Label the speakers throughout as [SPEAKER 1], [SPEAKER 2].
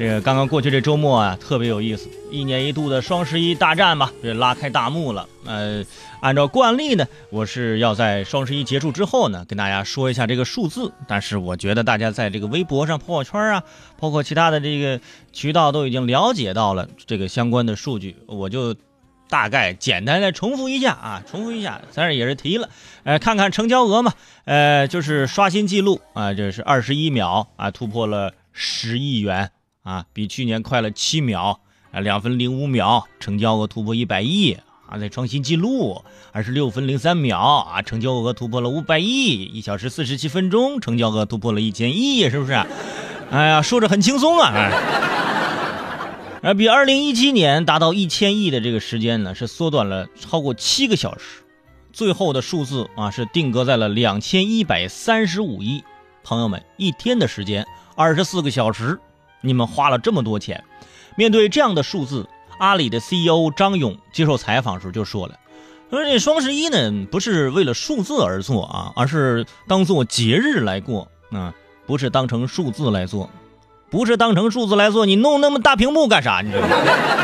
[SPEAKER 1] 这个刚刚过去这周末啊，特别有意思，一年一度的双十一大战吧，这拉开大幕了。呃，按照惯例呢，我是要在双十一结束之后呢，跟大家说一下这个数字。但是我觉得大家在这个微博上、朋友圈啊，包括其他的这个渠道都已经了解到了这个相关的数据，我就大概简单的重复一下啊，重复一下，咱也是提了，呃，看看成交额嘛，呃，就是刷新记录啊，这是二十一秒啊，突破了十亿元。啊，比去年快了七秒啊，两分零五秒，成交额突破一百亿啊，在创新纪录。二十六分零三秒啊，成交额突破了五百亿。一小时四十七分钟，成交额突破了一千亿，是不是？哎呀，说着很轻松啊。而，比二零一七年达到一千亿的这个时间呢，是缩短了超过七个小时。最后的数字啊，是定格在了两千一百三十五亿。朋友们，一天的时间，二十四个小时。你们花了这么多钱，面对这样的数字，阿里的 CEO 张勇接受采访时就说了：“说这双十一呢，不是为了数字而做啊，而是当做节日来过啊，不是当成数字来做，不是当成数字来做，你弄那么大屏幕干啥？你知道吗？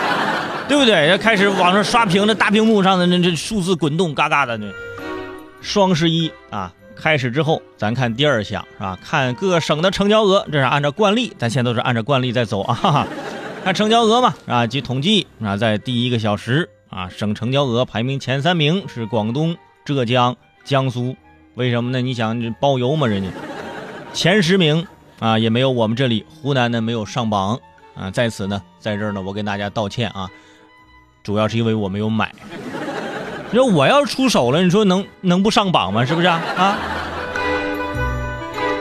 [SPEAKER 1] 对不对？要开始网上刷屏，那大屏幕上的那这数字滚动，嘎嘎的那双十一啊。”开始之后，咱看第二项是吧？看各省的成交额，这是按照惯例，咱现在都是按照惯例在走啊。看成交额嘛，啊，据统计啊，在第一个小时啊，省成交额排名前三名是广东、浙江、江苏，为什么呢？你想包邮嘛，人家前十名啊也没有我们这里湖南呢没有上榜啊。在此呢，在这儿呢，我跟大家道歉啊，主要是因为我没有买。你说我要是出手了，你说能能不上榜吗？是不是啊？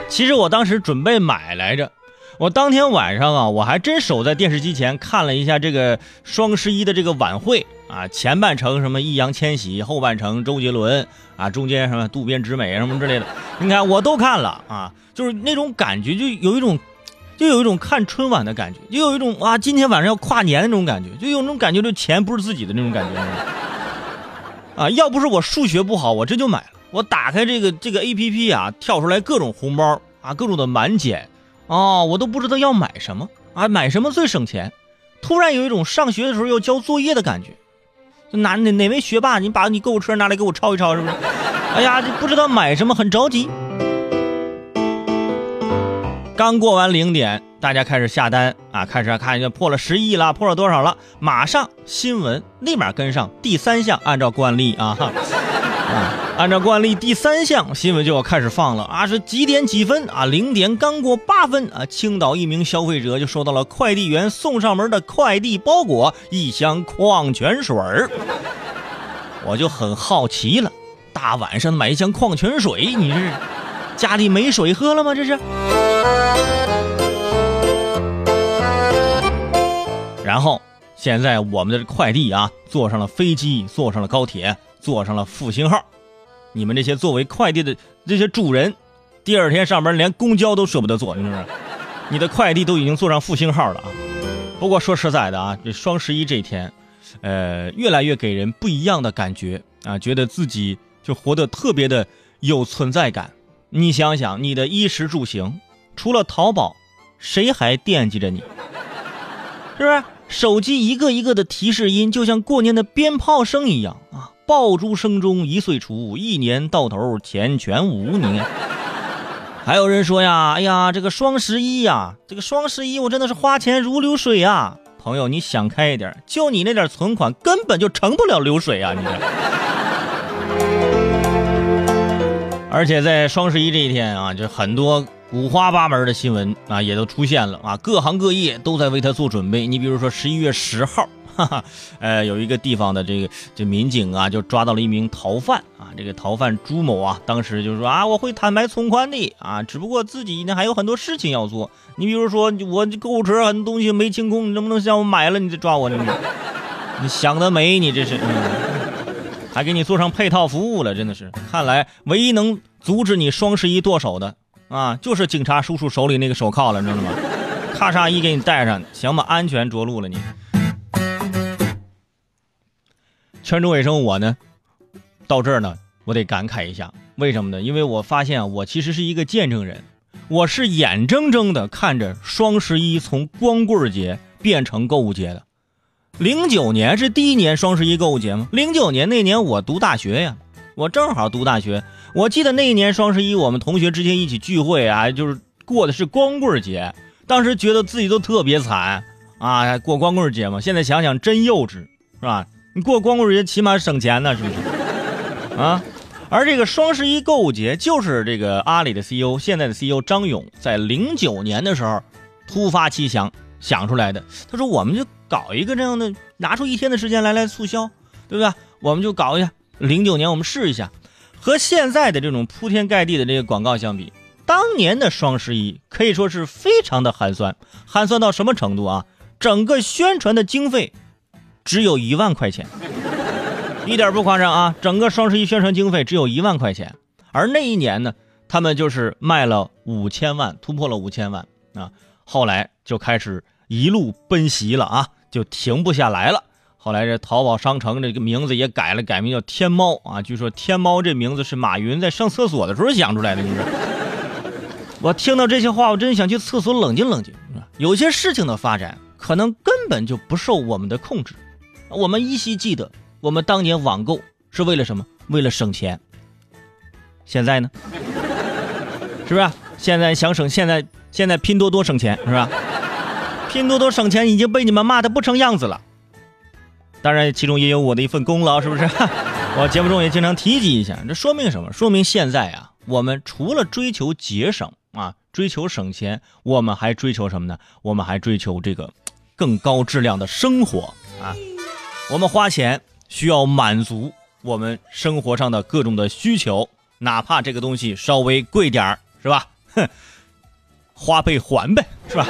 [SPEAKER 1] 其实我当时准备买来着，我当天晚上啊，我还真守在电视机前看了一下这个双十一的这个晚会啊，前半程什么易烊千玺，后半程周杰伦啊，中间什么渡边直美什么之类的，你看我都看了啊，就是那种感觉，就有一种，就有一种看春晚的感觉，就有一种啊，今天晚上要跨年的那种感觉，就有那种感觉，这钱不是自己的那种感觉。啊，要不是我数学不好，我这就买了。我打开这个这个 A P P 啊，跳出来各种红包啊，各种的满减，哦，我都不知道要买什么啊，买什么最省钱。突然有一种上学的时候要交作业的感觉。哪哪哪位学霸，你把你购物车拿来给我抄一抄，是不是？哎呀，这不知道买什么，很着急。刚过完零点，大家开始下单啊，开始看就破了十亿了，破了多少了？马上新闻立马跟上第三项，按照惯例啊，啊，按照惯例第三项新闻就要开始放了啊，是几点几分啊？零点刚过八分啊，青岛一名消费者就收到了快递员送上门的快递包裹，一箱矿泉水儿。我就很好奇了，大晚上买一箱矿泉水，你是家里没水喝了吗？这是？然后，现在我们的快递啊，坐上了飞机，坐上了高铁，坐上了复兴号。你们这些作为快递的这些主人，第二天上班连公交都舍不得坐，你知道吗？你的快递都已经坐上复兴号了啊。不过说实在的啊，这双十一这天，呃，越来越给人不一样的感觉啊，觉得自己就活得特别的有存在感。你想想，你的衣食住行，除了淘宝，谁还惦记着你？是不是？手机一个一个的提示音，就像过年的鞭炮声一样啊！爆竹声中一岁除，一年到头钱全无。你，还有人说呀，哎呀，这个双十一呀，这个双十一我真的是花钱如流水呀！朋友，你想开一点，就你那点存款，根本就成不了流水啊！你这。而且在双十一这一天啊，就很多。五花八门的新闻啊，也都出现了啊，各行各业都在为他做准备。你比如说十一月十号，哈哈，呃，有一个地方的这个这民警啊，就抓到了一名逃犯啊，这个逃犯朱某啊，当时就说啊，我会坦白从宽的啊，只不过自己呢还有很多事情要做。你比如说我购物车很多东西没清空，你能不能向我买了，你再抓我呢？你想得美，你这是，还给你做上配套服务了，真的是。看来唯一能阻止你双十一剁手的。啊，就是警察叔叔手里那个手铐了，你知道吗？咔嚓一给你戴上，行吧，安全着陆了你。全州卫生我呢，到这儿呢，我得感慨一下，为什么呢？因为我发现我其实是一个见证人。我是眼睁睁的看着双十一从光棍节变成购物节的。零九年是第一年双十一购物节吗？零九年那年我读大学呀，我正好读大学。我记得那一年双十一，我们同学之间一起聚会啊，就是过的是光棍节。当时觉得自己都特别惨啊，过光棍节嘛。现在想想真幼稚，是吧？你过光棍节起码省钱呢，是不是？啊？而这个双十一购物节就是这个阿里的 CEO，现在的 CEO 张勇在零九年的时候突发奇想想出来的。他说：“我们就搞一个这样的，拿出一天的时间来来促销，对不对？我们就搞一下。零九年我们试一下，和现在的这种铺天盖地的这个广告相比，当年的双十一可以说是非常的寒酸。寒酸到什么程度啊？整个宣传的经费只有一万块钱。”一点不夸张啊！整个双十一宣传经费只有一万块钱，而那一年呢，他们就是卖了五千万，突破了五千万啊！后来就开始一路奔袭了啊，就停不下来了。后来这淘宝商城这个名字也改了，改名叫天猫啊。据说天猫这名字是马云在上厕所的时候想出来的。你说，我听到这些话，我真想去厕所冷静冷静。有些事情的发展可能根本就不受我们的控制，我们依稀记得。我们当年网购是为了什么？为了省钱。现在呢？是不是？现在想省，现在现在拼多多省钱是吧？拼多多省钱已经被你们骂的不成样子了。当然，其中也有我的一份功劳，是不是？我节目中也经常提及一下。这说明什么？说明现在啊，我们除了追求节省啊，追求省钱，我们还追求什么呢？我们还追求这个更高质量的生活啊。我们花钱。需要满足我们生活上的各种的需求，哪怕这个东西稍微贵点儿，是吧？哼，花呗还呗，是吧？